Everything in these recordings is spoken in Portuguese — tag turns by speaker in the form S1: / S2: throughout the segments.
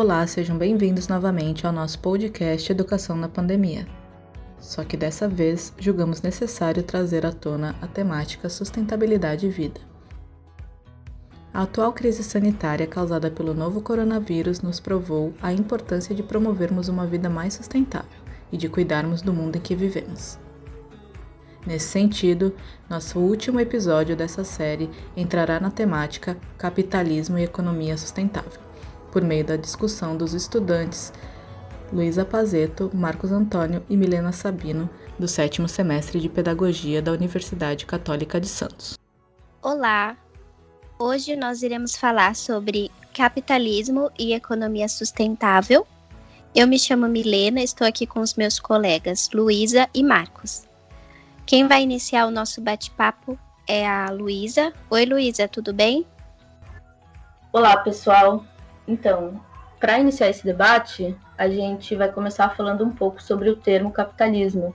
S1: Olá, sejam bem-vindos novamente ao nosso podcast Educação na Pandemia. Só que dessa vez julgamos necessário trazer à tona a temática sustentabilidade e vida. A atual crise sanitária causada pelo novo coronavírus nos provou a importância de promovermos uma vida mais sustentável e de cuidarmos do mundo em que vivemos. Nesse sentido, nosso último episódio dessa série entrará na temática Capitalismo e Economia Sustentável, por meio da discussão dos estudantes Luísa Pazeto, Marcos Antônio e Milena Sabino, do sétimo semestre de Pedagogia da Universidade Católica de Santos.
S2: Olá! Hoje nós iremos falar sobre capitalismo e economia sustentável. Eu me chamo Milena, estou aqui com os meus colegas Luísa e Marcos. Quem vai iniciar o nosso bate-papo é a Luísa. Oi, Luísa, tudo bem?
S3: Olá, pessoal. Então, para iniciar esse debate, a gente vai começar falando um pouco sobre o termo capitalismo,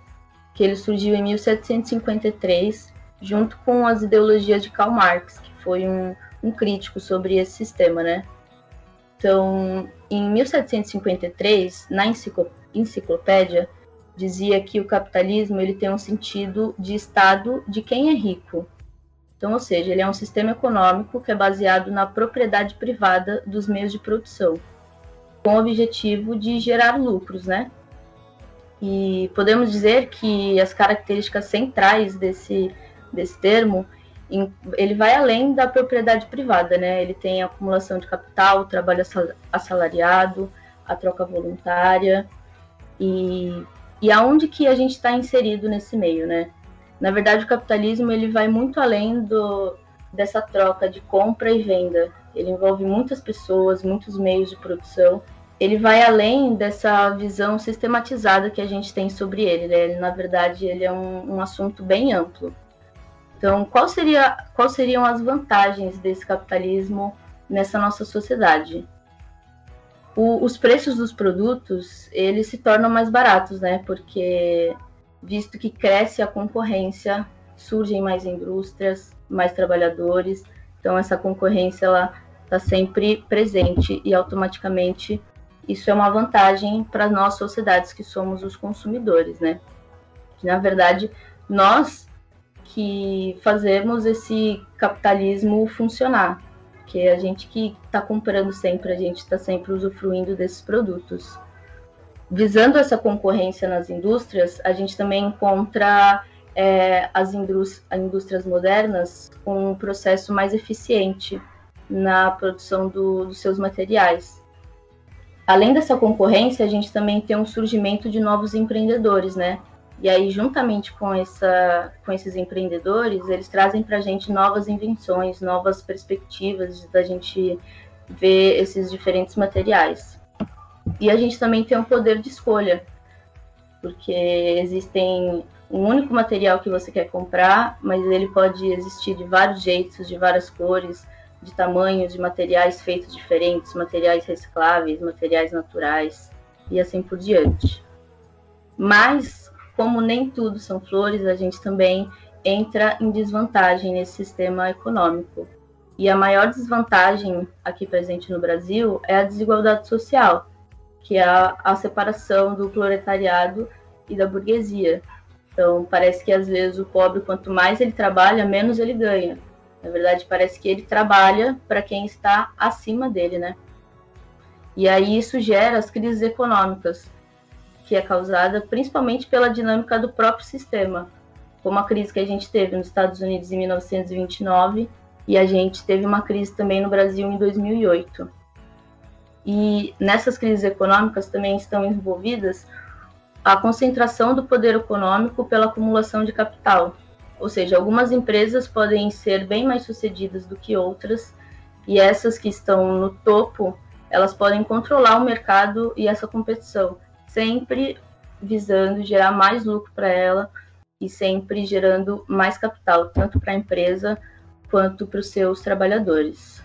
S3: que ele surgiu em 1753, junto com as ideologias de Karl Marx, que foi um, um crítico sobre esse sistema, né? Então, em 1753, na enciclopédia, dizia que o capitalismo ele tem um sentido de estado de quem é rico. Então, ou seja, ele é um sistema econômico que é baseado na propriedade privada dos meios de produção com o objetivo de gerar lucros, né? E podemos dizer que as características centrais desse, desse termo, ele vai além da propriedade privada, né? Ele tem a acumulação de capital, trabalho assalariado, a troca voluntária e, e aonde que a gente está inserido nesse meio, né? Na verdade, o capitalismo ele vai muito além do, dessa troca de compra e venda. Ele envolve muitas pessoas, muitos meios de produção ele vai além dessa visão sistematizada que a gente tem sobre ele. Né? Ele, na verdade, ele é um, um assunto bem amplo. Então, qual seria, quais seriam as vantagens desse capitalismo nessa nossa sociedade? O, os preços dos produtos eles se tornam mais baratos, né? Porque visto que cresce a concorrência, surgem mais indústrias, mais trabalhadores, então essa concorrência ela está sempre presente e automaticamente isso é uma vantagem para nós sociedades que somos os consumidores, né? Na verdade, nós que fazemos esse capitalismo funcionar, que é a gente que está comprando sempre, a gente está sempre usufruindo desses produtos. Visando essa concorrência nas indústrias, a gente também encontra é, as indústrias modernas com um processo mais eficiente na produção do, dos seus materiais além dessa concorrência, a gente também tem um surgimento de novos empreendedores, né? E aí, juntamente com, essa, com esses empreendedores, eles trazem para a gente novas invenções, novas perspectivas da gente ver esses diferentes materiais. E a gente também tem um poder de escolha, porque existem um único material que você quer comprar, mas ele pode existir de vários jeitos, de várias cores, de tamanhos, de materiais feitos diferentes, materiais recicláveis, materiais naturais e assim por diante. Mas, como nem tudo são flores, a gente também entra em desvantagem nesse sistema econômico. E a maior desvantagem aqui presente no Brasil é a desigualdade social, que é a, a separação do proletariado e da burguesia. Então, parece que às vezes o pobre, quanto mais ele trabalha, menos ele ganha. Na verdade, parece que ele trabalha para quem está acima dele, né? E aí isso gera as crises econômicas, que é causada principalmente pela dinâmica do próprio sistema, como a crise que a gente teve nos Estados Unidos em 1929 e a gente teve uma crise também no Brasil em 2008. E nessas crises econômicas também estão envolvidas a concentração do poder econômico pela acumulação de capital, ou seja, algumas empresas podem ser bem mais sucedidas do que outras, e essas que estão no topo, elas podem controlar o mercado e essa competição, sempre visando gerar mais lucro para ela e sempre gerando mais capital, tanto para a empresa quanto para os seus trabalhadores.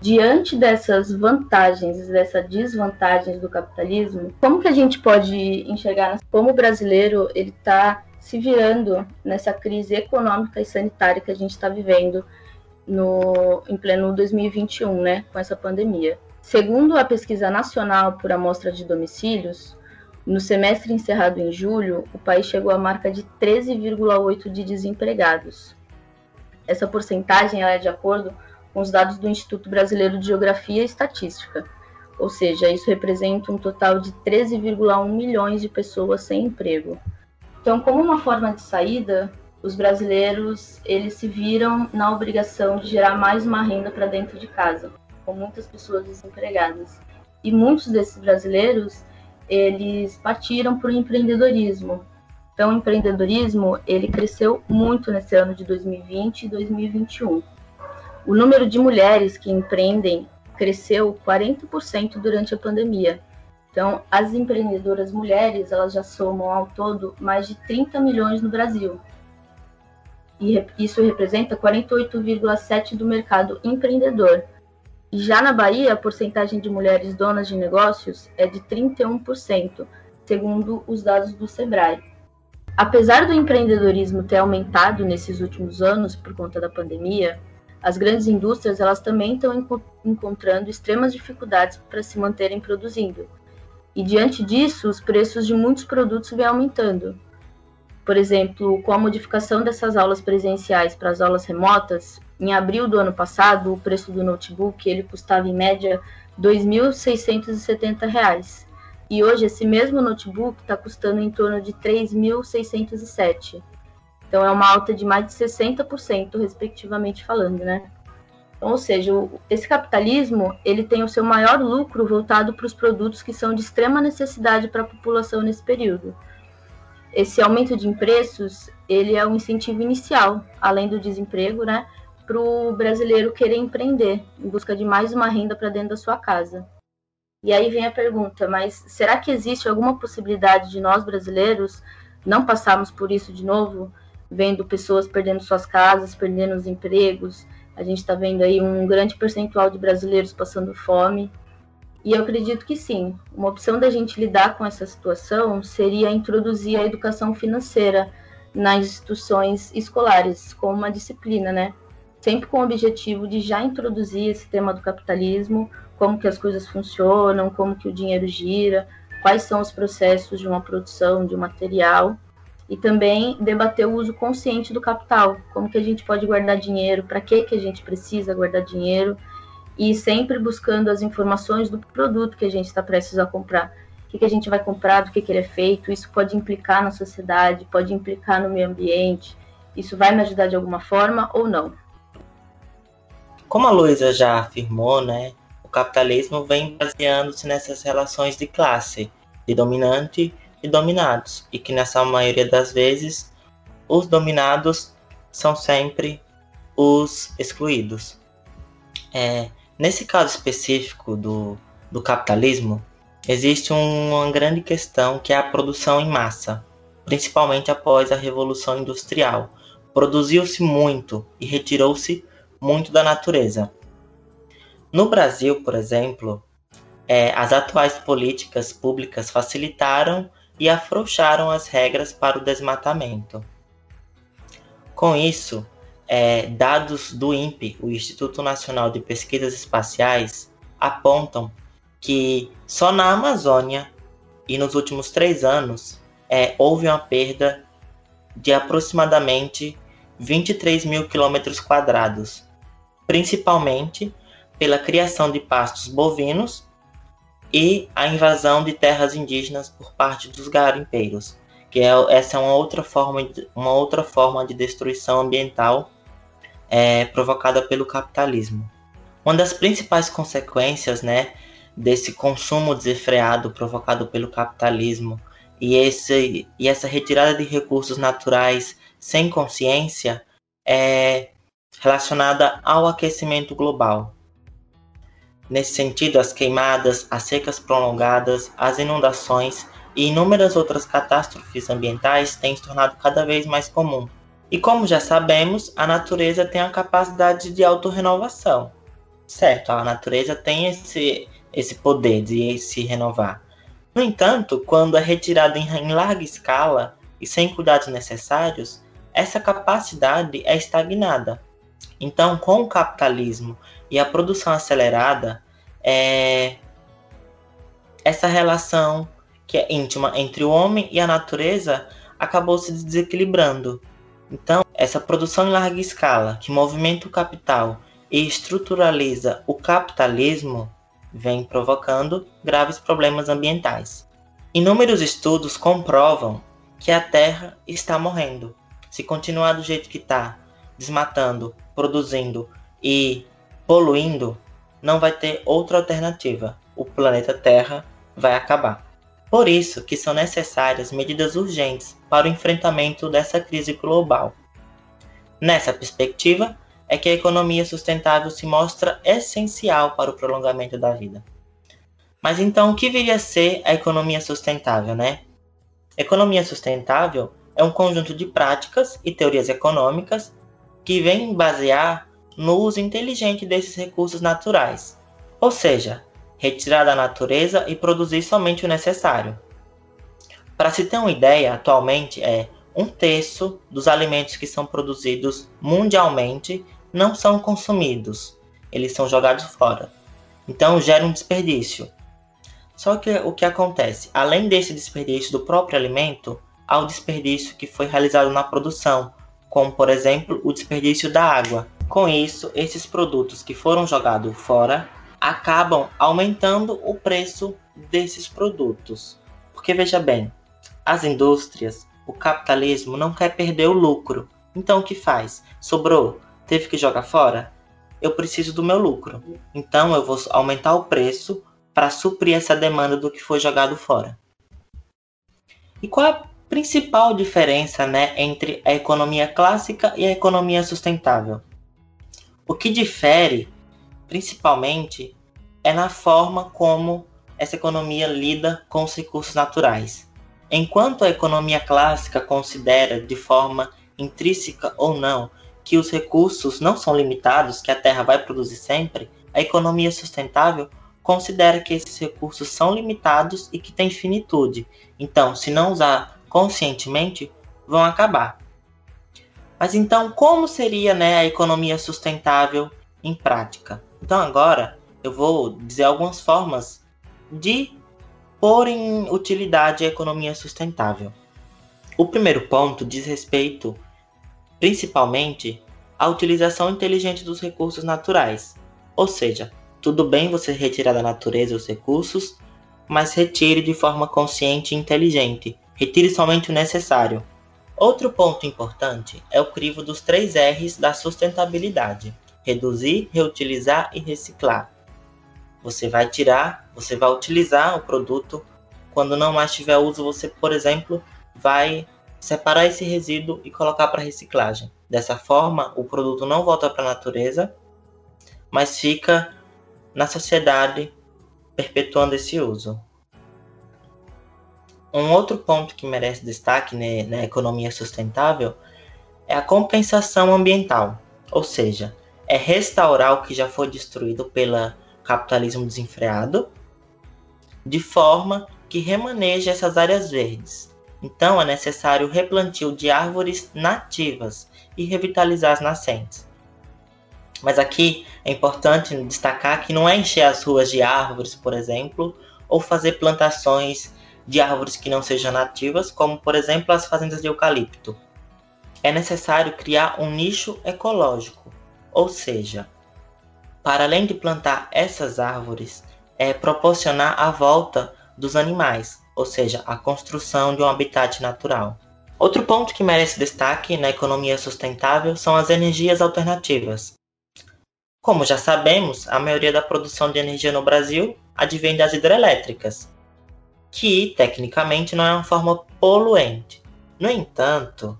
S3: Diante dessas vantagens e dessas desvantagens do capitalismo, como que a gente pode enxergar como o brasileiro ele está se virando nessa crise econômica e sanitária que a gente está vivendo no, em pleno 2021, né, com essa pandemia. Segundo a pesquisa nacional por amostra de domicílios, no semestre encerrado em julho, o país chegou à marca de 13,8 de desempregados. Essa porcentagem é de acordo com os dados do Instituto Brasileiro de Geografia e Estatística, ou seja, isso representa um total de 13,1 milhões de pessoas sem emprego. Então, como uma forma de saída, os brasileiros eles se viram na obrigação de gerar mais uma renda para dentro de casa, com muitas pessoas desempregadas. E muitos desses brasileiros eles partiram para o empreendedorismo. Então, o empreendedorismo ele cresceu muito nesse ano de 2020 e 2021. O número de mulheres que empreendem cresceu 40% durante a pandemia. Então, as empreendedoras mulheres, elas já somam ao todo mais de 30 milhões no Brasil e isso representa 48,7% do mercado empreendedor. E já na Bahia, a porcentagem de mulheres donas de negócios é de 31%, segundo os dados do Sebrae. Apesar do empreendedorismo ter aumentado nesses últimos anos por conta da pandemia, as grandes indústrias elas também estão enco encontrando extremas dificuldades para se manterem produzindo. E diante disso, os preços de muitos produtos vêm aumentando, por exemplo, com a modificação dessas aulas presenciais para as aulas remotas, em abril do ano passado, o preço do notebook ele custava em média R$ 2.670. E hoje esse mesmo notebook está custando em torno de R$ 3.607. Então é uma alta de mais de 60%, respectivamente falando, né? Então, ou seja, esse capitalismo ele tem o seu maior lucro voltado para os produtos que são de extrema necessidade para a população nesse período esse aumento de preços ele é um incentivo inicial, além do desemprego, né, para o brasileiro querer empreender em busca de mais uma renda para dentro da sua casa. E aí vem a pergunta, mas será que existe alguma possibilidade de nós brasileiros não passarmos por isso de novo, vendo pessoas perdendo suas casas, perdendo os empregos? A gente está vendo aí um grande percentual de brasileiros passando fome. E eu acredito que sim. Uma opção da gente lidar com essa situação seria introduzir a educação financeira nas instituições escolares como uma disciplina, né? Sempre com o objetivo de já introduzir esse tema do capitalismo, como que as coisas funcionam, como que o dinheiro gira, quais são os processos de uma produção de um material e também debater o uso consciente do capital, como que a gente pode guardar dinheiro, para que que a gente precisa guardar dinheiro? E sempre buscando as informações do produto que a gente está prestes a comprar. O que, que a gente vai comprar, do que, que ele é feito, isso pode implicar na sociedade, pode implicar no meio ambiente, isso vai me ajudar de alguma forma ou não.
S4: Como a Luísa já afirmou, né, o capitalismo vem baseando-se nessas relações de classe, de dominante e dominados, e que nessa maioria das vezes os dominados são sempre os excluídos. É, Nesse caso específico do, do capitalismo, existe uma grande questão que é a produção em massa, principalmente após a Revolução Industrial. Produziu-se muito e retirou-se muito da natureza. No Brasil, por exemplo, é, as atuais políticas públicas facilitaram e afrouxaram as regras para o desmatamento. Com isso, é, dados do INPE, o Instituto Nacional de Pesquisas Espaciais, apontam que só na Amazônia e nos últimos três anos é, houve uma perda de aproximadamente 23 mil quilômetros quadrados, principalmente pela criação de pastos bovinos e a invasão de terras indígenas por parte dos garimpeiros, que é, essa é uma outra forma de, uma outra forma de destruição ambiental é, provocada pelo capitalismo. Uma das principais consequências né, desse consumo desenfreado provocado pelo capitalismo e, esse, e essa retirada de recursos naturais sem consciência é relacionada ao aquecimento global. Nesse sentido, as queimadas, as secas prolongadas, as inundações e inúmeras outras catástrofes ambientais têm se tornado cada vez mais comum, e como já sabemos, a natureza tem a capacidade de autorrenovação. Certo, a natureza tem esse, esse poder de se renovar. No entanto, quando é retirada em larga escala e sem cuidados necessários, essa capacidade é estagnada. Então, com o capitalismo e a produção acelerada, é... essa relação que é íntima entre o homem e a natureza acabou se desequilibrando. Então, essa produção em larga escala, que movimenta o capital e estruturaliza o capitalismo, vem provocando graves problemas ambientais. Inúmeros estudos comprovam que a Terra está morrendo. Se continuar do jeito que está, desmatando, produzindo e poluindo, não vai ter outra alternativa. O planeta Terra vai acabar. Por isso que são necessárias medidas urgentes para o enfrentamento dessa crise global. Nessa perspectiva, é que a economia sustentável se mostra essencial para o prolongamento da vida. Mas então, o que viria a ser a economia sustentável, né? Economia sustentável é um conjunto de práticas e teorias econômicas que vem basear no uso inteligente desses recursos naturais, ou seja, retirar da natureza e produzir somente o necessário. Para se ter uma ideia, atualmente é um terço dos alimentos que são produzidos mundialmente não são consumidos, eles são jogados fora. Então gera um desperdício. Só que o que acontece? Além desse desperdício do próprio alimento, há o desperdício que foi realizado na produção, como por exemplo o desperdício da água. Com isso, esses produtos que foram jogados fora acabam aumentando o preço desses produtos. Porque veja bem, as indústrias, o capitalismo não quer perder o lucro. Então o que faz? Sobrou, teve que jogar fora? Eu preciso do meu lucro. Então eu vou aumentar o preço para suprir essa demanda do que foi jogado fora. E qual a principal diferença né, entre a economia clássica e a economia sustentável. O que difere, principalmente, é na forma como essa economia lida com os recursos naturais. Enquanto a economia clássica considera de forma intrínseca ou não que os recursos não são limitados, que a Terra vai produzir sempre, a economia sustentável considera que esses recursos são limitados e que têm finitude. Então, se não usar conscientemente vão acabar. Mas então, como seria né, a economia sustentável em prática? Então, agora eu vou dizer algumas formas de pôr em utilidade a economia sustentável. O primeiro ponto diz respeito principalmente à utilização inteligente dos recursos naturais. Ou seja, tudo bem você retirar da natureza os recursos, mas retire de forma consciente e inteligente, Retire somente o necessário. Outro ponto importante é o crivo dos três R's da sustentabilidade: reduzir, reutilizar e reciclar. Você vai tirar, você vai utilizar o produto. Quando não mais tiver uso, você, por exemplo, vai separar esse resíduo e colocar para reciclagem. Dessa forma, o produto não volta para a natureza, mas fica na sociedade perpetuando esse uso. Um outro ponto que merece destaque né, na economia sustentável é a compensação ambiental, ou seja, é restaurar o que já foi destruído pelo capitalismo desenfreado, de forma que remaneje essas áreas verdes. Então é necessário replantio de árvores nativas e revitalizar as nascentes. Mas aqui é importante destacar que não é encher as ruas de árvores, por exemplo, ou fazer plantações de árvores que não sejam nativas, como por exemplo as fazendas de eucalipto. É necessário criar um nicho ecológico, ou seja, para além de plantar essas árvores, é proporcionar a volta dos animais, ou seja, a construção de um habitat natural. Outro ponto que merece destaque na economia sustentável são as energias alternativas. Como já sabemos, a maioria da produção de energia no Brasil advém das hidrelétricas, que tecnicamente não é uma forma poluente. No entanto,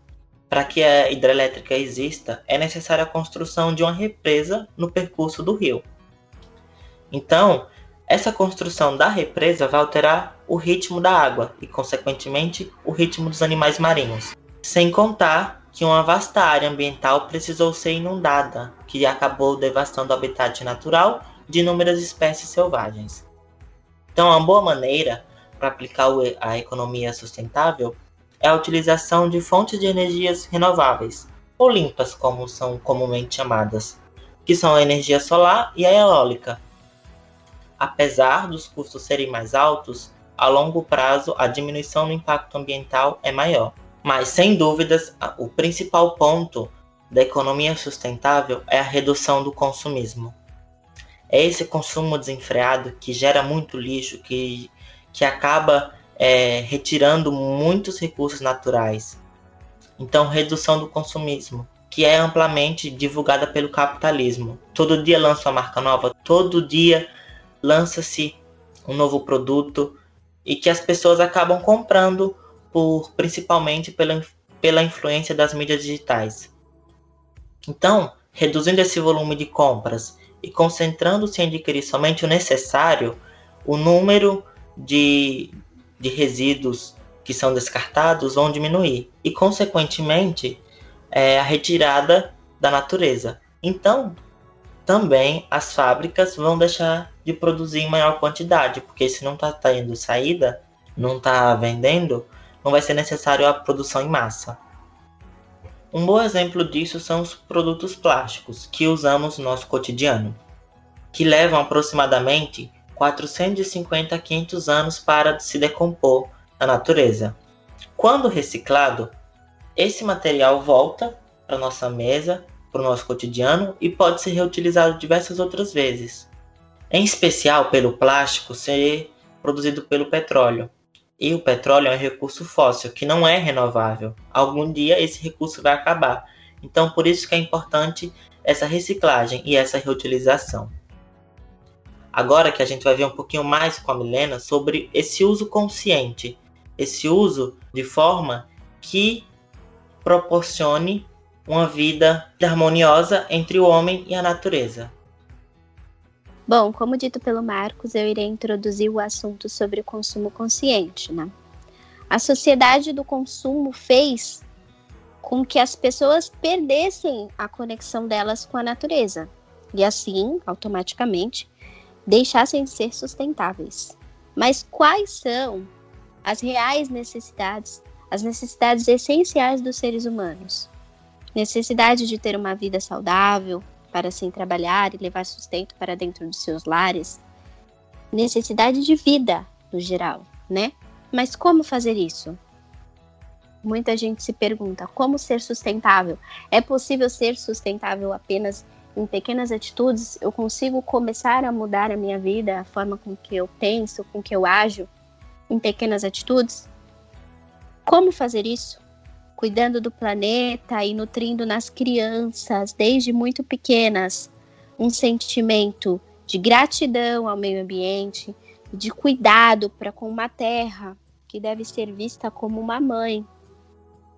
S4: para que a hidrelétrica exista, é necessária a construção de uma represa no percurso do rio. Então, essa construção da represa vai alterar o ritmo da água e, consequentemente, o ritmo dos animais marinhos. Sem contar que uma vasta área ambiental precisou ser inundada, que acabou devastando o habitat natural de inúmeras espécies selvagens. Então, uma boa maneira para aplicar a economia sustentável é a utilização de fontes de energias renováveis, ou limpas, como são comumente chamadas, que são a energia solar e a eólica. Apesar dos custos serem mais altos, a longo prazo a diminuição no impacto ambiental é maior. Mas, sem dúvidas, o principal ponto da economia sustentável é a redução do consumismo. É esse consumo desenfreado que gera muito lixo, que, que acaba é, retirando muitos recursos naturais. Então, redução do consumismo, que é amplamente divulgada pelo capitalismo. Todo dia lança uma marca nova, todo dia lança-se um novo produto e que as pessoas acabam comprando por principalmente pela, pela influência das mídias digitais. Então, reduzindo esse volume de compras e concentrando-se em adquirir somente o necessário, o número de, de resíduos que são descartados vão diminuir e, consequentemente, é, a retirada da natureza. Então, também as fábricas vão deixar de produzir em maior quantidade, porque se não está tendo saída, não está vendendo, não vai ser necessário a produção em massa. Um bom exemplo disso são os produtos plásticos que usamos no nosso cotidiano, que levam aproximadamente 450 a 500 anos para se decompor na natureza. Quando reciclado, esse material volta para nossa mesa, para o nosso cotidiano e pode ser reutilizado diversas outras vezes. Em especial pelo plástico ser produzido pelo petróleo, e o petróleo é um recurso fóssil que não é renovável. Algum dia esse recurso vai acabar. Então, por isso que é importante essa reciclagem e essa reutilização. Agora que a gente vai ver um pouquinho mais com a Milena sobre esse uso consciente, esse uso de forma que proporcione uma vida harmoniosa entre o homem e a natureza.
S2: Bom, como dito pelo Marcos, eu irei introduzir o assunto sobre o consumo consciente, né? A sociedade do consumo fez com que as pessoas perdessem a conexão delas com a natureza e assim, automaticamente, deixassem de ser sustentáveis. Mas quais são as reais necessidades, as necessidades essenciais dos seres humanos? Necessidade de ter uma vida saudável, para assim trabalhar e levar sustento para dentro de seus lares, necessidade de vida no geral, né? Mas como fazer isso? Muita gente se pergunta como ser sustentável. É possível ser sustentável apenas em pequenas atitudes? Eu consigo começar a mudar a minha vida, a forma com que eu penso, com que eu ajo em pequenas atitudes? Como fazer isso? cuidando do planeta e nutrindo nas crianças, desde muito pequenas, um sentimento de gratidão ao meio ambiente, de cuidado para com uma terra que deve ser vista como uma mãe,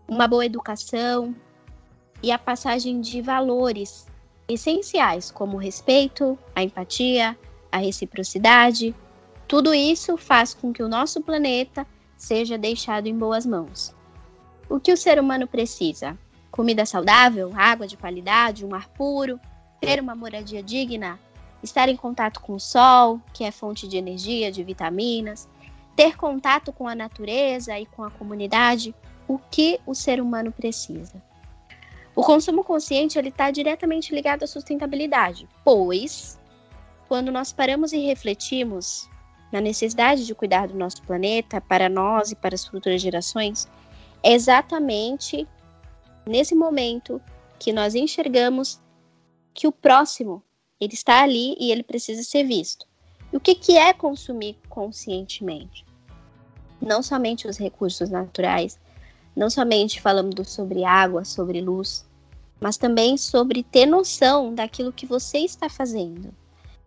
S2: uma boa educação e a passagem de valores essenciais como o respeito, a empatia, a reciprocidade. Tudo isso faz com que o nosso planeta seja deixado em boas mãos. O que o ser humano precisa? Comida saudável, água de qualidade, um ar puro, ter uma moradia digna, estar em contato com o sol, que é fonte de energia, de vitaminas, ter contato com a natureza e com a comunidade, o que o ser humano precisa. O consumo consciente ele está diretamente ligado à sustentabilidade, pois quando nós paramos e refletimos na necessidade de cuidar do nosso planeta para nós e para as futuras gerações, exatamente nesse momento que nós enxergamos que o próximo ele está ali e ele precisa ser visto. E o que, que é consumir conscientemente? Não somente os recursos naturais, não somente falando sobre água, sobre luz, mas também sobre ter noção daquilo que você está fazendo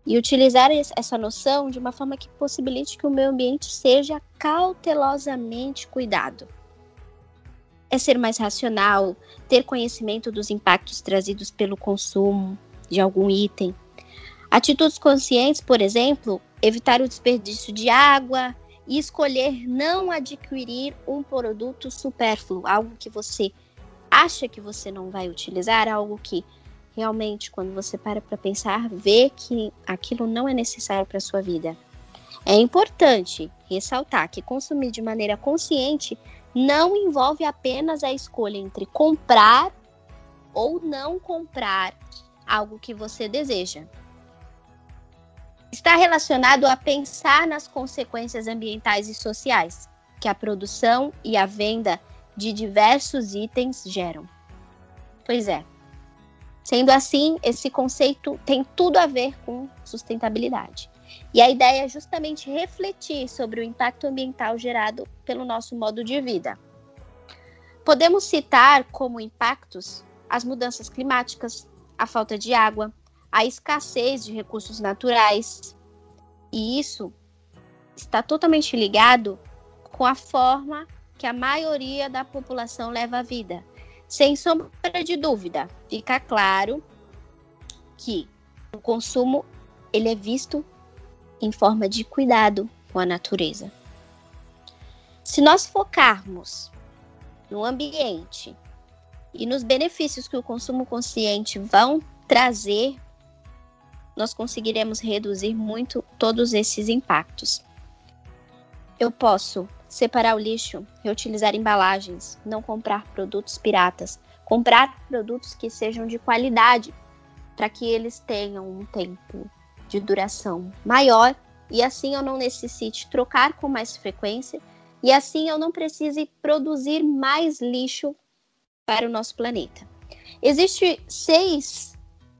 S2: e utilizar essa noção de uma forma que possibilite que o meio ambiente seja cautelosamente cuidado é ser mais racional, ter conhecimento dos impactos trazidos pelo consumo de algum item. Atitudes conscientes, por exemplo, evitar o desperdício de água e escolher não adquirir um produto supérfluo, algo que você acha que você não vai utilizar, algo que realmente, quando você para para pensar, vê que aquilo não é necessário para sua vida. É importante ressaltar que consumir de maneira consciente não envolve apenas a escolha entre comprar ou não comprar algo que você deseja. Está relacionado a pensar nas consequências ambientais e sociais que a produção e a venda de diversos itens geram. Pois é. Sendo assim, esse conceito tem tudo a ver com sustentabilidade. E a ideia é justamente refletir sobre o impacto ambiental gerado pelo nosso modo de vida. Podemos citar como impactos as mudanças climáticas, a falta de água, a escassez de recursos naturais. E isso está totalmente ligado com a forma que a maioria da população leva a vida. Sem sombra de dúvida, fica claro que o consumo ele é visto em forma de cuidado com a natureza. Se nós focarmos no ambiente e nos benefícios que o consumo consciente vão trazer, nós conseguiremos reduzir muito todos esses impactos. Eu posso separar o lixo, reutilizar embalagens, não comprar produtos piratas, comprar produtos que sejam de qualidade, para que eles tenham um tempo de duração maior e assim eu não necessite trocar com mais frequência e assim eu não precise produzir mais lixo para o nosso planeta. Existem seis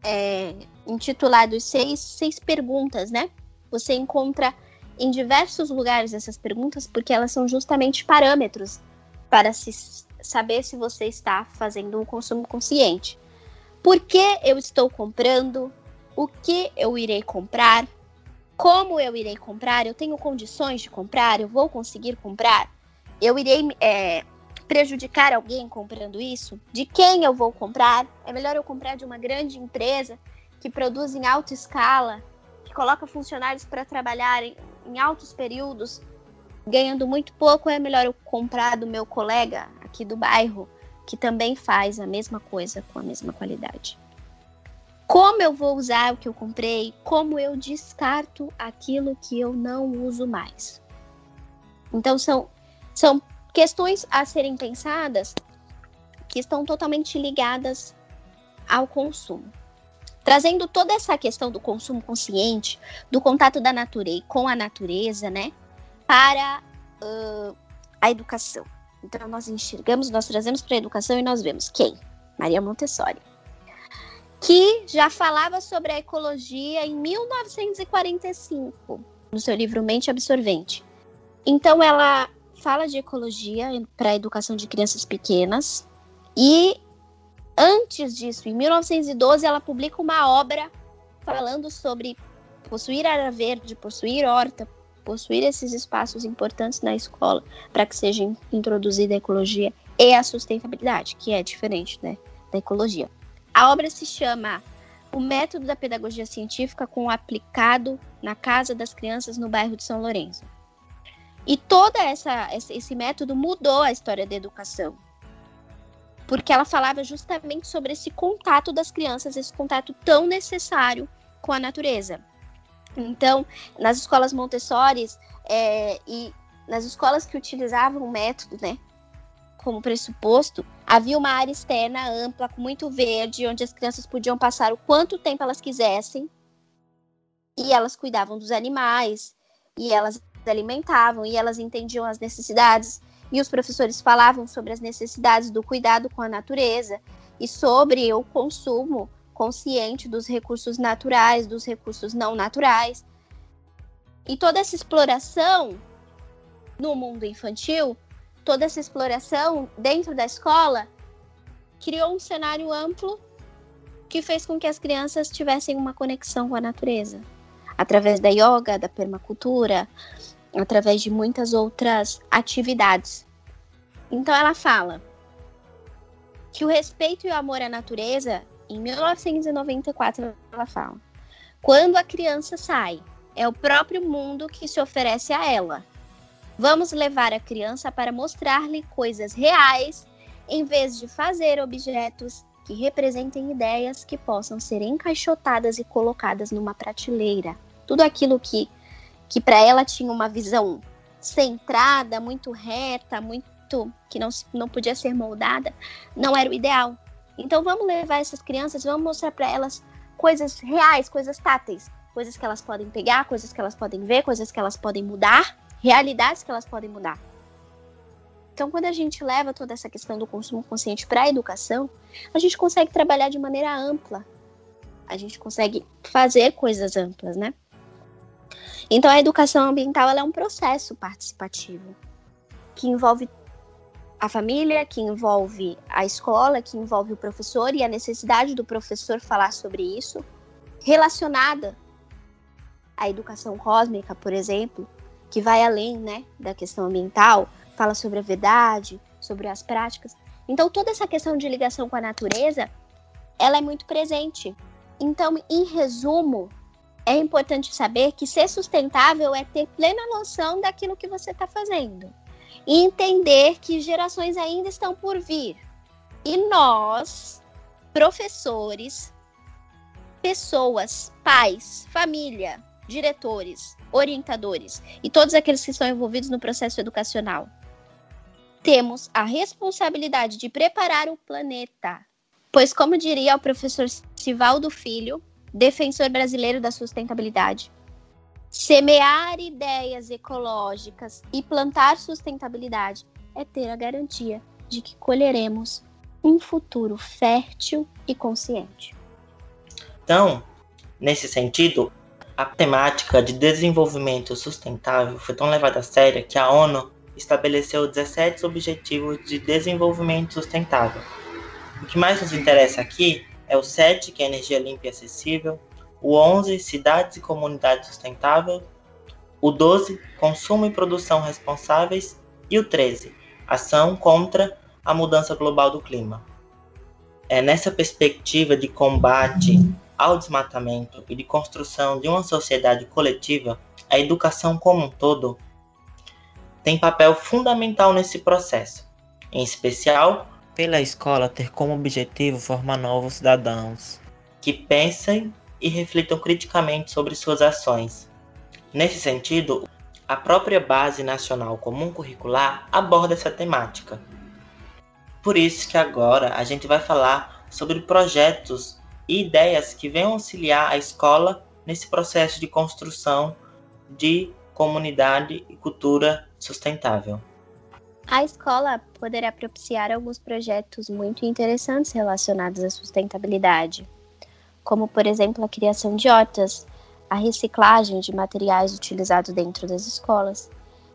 S2: é, intitulados seis, seis perguntas, né? Você encontra em diversos lugares essas perguntas porque elas são justamente parâmetros para se saber se você está fazendo um consumo consciente. Por que eu estou comprando? O que eu irei comprar? como eu irei comprar, eu tenho condições de comprar, eu vou conseguir comprar, eu irei é, prejudicar alguém comprando isso, de quem eu vou comprar, é melhor eu comprar de uma grande empresa que produz em alta escala, que coloca funcionários para trabalhar em, altos períodos, ganhando muito pouco, é melhor eu comprar do meu colega aqui do bairro, que também faz a mesma coisa com a mesma qualidade como eu vou usar o que eu comprei, como eu descarto aquilo que eu não uso mais. Então são, são questões a serem pensadas que estão totalmente ligadas ao consumo. Trazendo toda essa questão do consumo consciente, do contato da natureza com a natureza, né, para uh, a educação. Então nós enxergamos, nós trazemos para a educação e nós vemos quem? Maria Montessori que já falava sobre a ecologia em 1945, no seu livro Mente Absorvente. Então, ela fala de ecologia para a educação de crianças pequenas e antes disso, em 1912, ela publica uma obra falando sobre possuir área verde, possuir horta, possuir esses espaços importantes na escola para que seja introduzida a ecologia e a sustentabilidade, que é diferente né, da ecologia. A obra se chama O Método da Pedagogia Científica com aplicado na Casa das Crianças no bairro de São Lourenço. E todo esse método mudou a história da educação. Porque ela falava justamente sobre esse contato das crianças, esse contato tão necessário com a natureza. Então, nas escolas Montessori é, e nas escolas que utilizavam o método, né, como pressuposto, havia uma área externa ampla, com muito verde, onde as crianças podiam passar o quanto tempo elas quisessem. E elas cuidavam dos animais, e elas alimentavam, e elas entendiam as necessidades. E os professores falavam sobre as necessidades do cuidado com a natureza e sobre o consumo consciente dos recursos naturais, dos recursos não naturais. E toda essa exploração no mundo infantil toda essa exploração dentro da escola criou um cenário amplo que fez com que as crianças tivessem uma conexão com a natureza, através da yoga, da permacultura, através de muitas outras atividades. Então ela fala que o respeito e o amor à natureza, em 1994 ela fala, quando a criança sai, é o próprio mundo que se oferece a ela. Vamos levar a criança para mostrar-lhe coisas reais, em vez de fazer objetos que representem ideias que possam ser encaixotadas e colocadas numa prateleira. Tudo aquilo que, que para ela tinha uma visão centrada, muito reta, muito que não, não podia ser moldada, não era o ideal. Então vamos levar essas crianças, vamos mostrar para elas coisas reais, coisas táteis, coisas que elas podem pegar, coisas que elas podem ver, coisas que elas podem mudar, realidades que elas podem mudar. Então, quando a gente leva toda essa questão do consumo consciente para a educação, a gente consegue trabalhar de maneira ampla. A gente consegue fazer coisas amplas, né? Então, a educação ambiental é um processo participativo que envolve a família, que envolve a escola, que envolve o professor e a necessidade do professor falar sobre isso, relacionada à educação cósmica, por exemplo, que vai além né, da questão ambiental, fala sobre a verdade, sobre as práticas. Então, toda essa questão de ligação com a natureza, ela é muito presente. Então, em resumo, é importante saber que ser sustentável é ter plena noção daquilo que você está fazendo e entender que gerações ainda estão por vir. E nós, professores, pessoas, pais, família, diretores, orientadores e todos aqueles que estão envolvidos no processo educacional, temos a responsabilidade de preparar o planeta. Pois, como diria o professor Sivaldo Filho, defensor brasileiro da sustentabilidade, Semear ideias ecológicas e plantar sustentabilidade é ter a garantia de que colheremos um futuro fértil e consciente.
S4: Então, nesse sentido, a temática de desenvolvimento sustentável foi tão levada a sério que a ONU estabeleceu 17 Objetivos de Desenvolvimento Sustentável. O que mais nos interessa aqui é o 7, que é energia limpa e acessível, o 11, cidades e comunidades sustentáveis, o 12, consumo e produção responsáveis, e o 13, ação contra a mudança global do clima. É nessa perspectiva de combate ao desmatamento e de construção de uma sociedade coletiva, a educação como um todo tem papel fundamental nesse processo, em especial pela escola ter como objetivo formar novos cidadãos que pensem e reflitam criticamente sobre suas ações. Nesse sentido, a própria Base Nacional Comum Curricular aborda essa temática. Por isso que agora a gente vai falar sobre projetos e ideias que venham auxiliar a escola nesse processo de construção de comunidade e cultura sustentável.
S2: A escola poderá propiciar alguns projetos muito interessantes relacionados à sustentabilidade, como por exemplo a criação de hortas, a reciclagem de materiais utilizados dentro das escolas.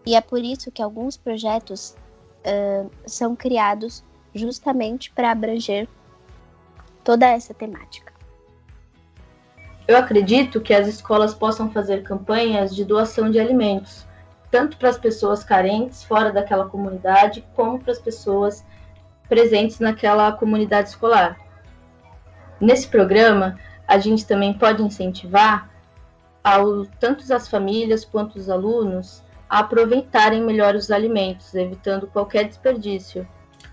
S2: E é por isso que alguns projetos uh, são criados justamente para abranger toda essa temática.
S3: Eu acredito que as escolas possam fazer campanhas de doação de alimentos, tanto para as pessoas carentes fora daquela comunidade, como para as pessoas presentes naquela comunidade escolar. Nesse programa, a gente também pode incentivar ao, tanto as famílias quanto os alunos a aproveitarem melhor os alimentos, evitando qualquer desperdício.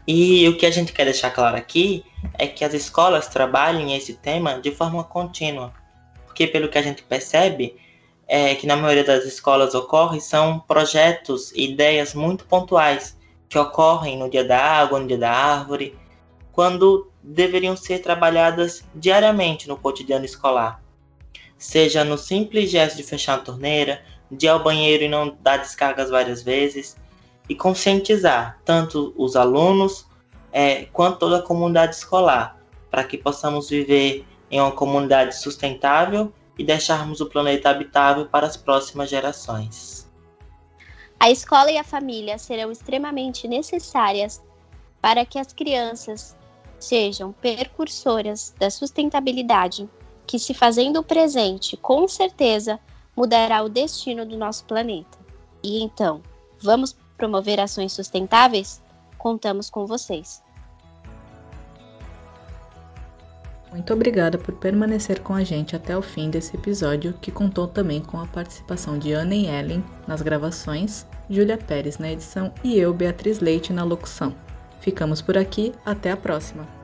S4: E o que a gente quer deixar claro aqui é que as escolas trabalhem esse tema de forma contínua, porque pelo que a gente percebe é que na maioria das escolas ocorre são projetos e ideias muito pontuais que ocorrem no dia da água, no dia da árvore, quando deveriam ser trabalhadas diariamente no cotidiano escolar. Seja no simples gesto de fechar a torneira, de ir ao banheiro e não dar descargas várias vezes, e conscientizar tanto os alunos é, quanto toda a comunidade escolar, para que possamos viver em uma comunidade sustentável e deixarmos o planeta habitável para as próximas gerações.
S2: A escola e a família serão extremamente necessárias para que as crianças sejam percursoras da sustentabilidade, que se fazendo presente, com certeza mudará o destino do nosso planeta. E então, vamos promover ações sustentáveis? Contamos com vocês.
S1: Muito obrigada por permanecer com a gente até o fim desse episódio, que contou também com a participação de Ana e Ellen nas gravações, Júlia Pérez na edição e eu, Beatriz Leite, na locução. Ficamos por aqui, até a próxima!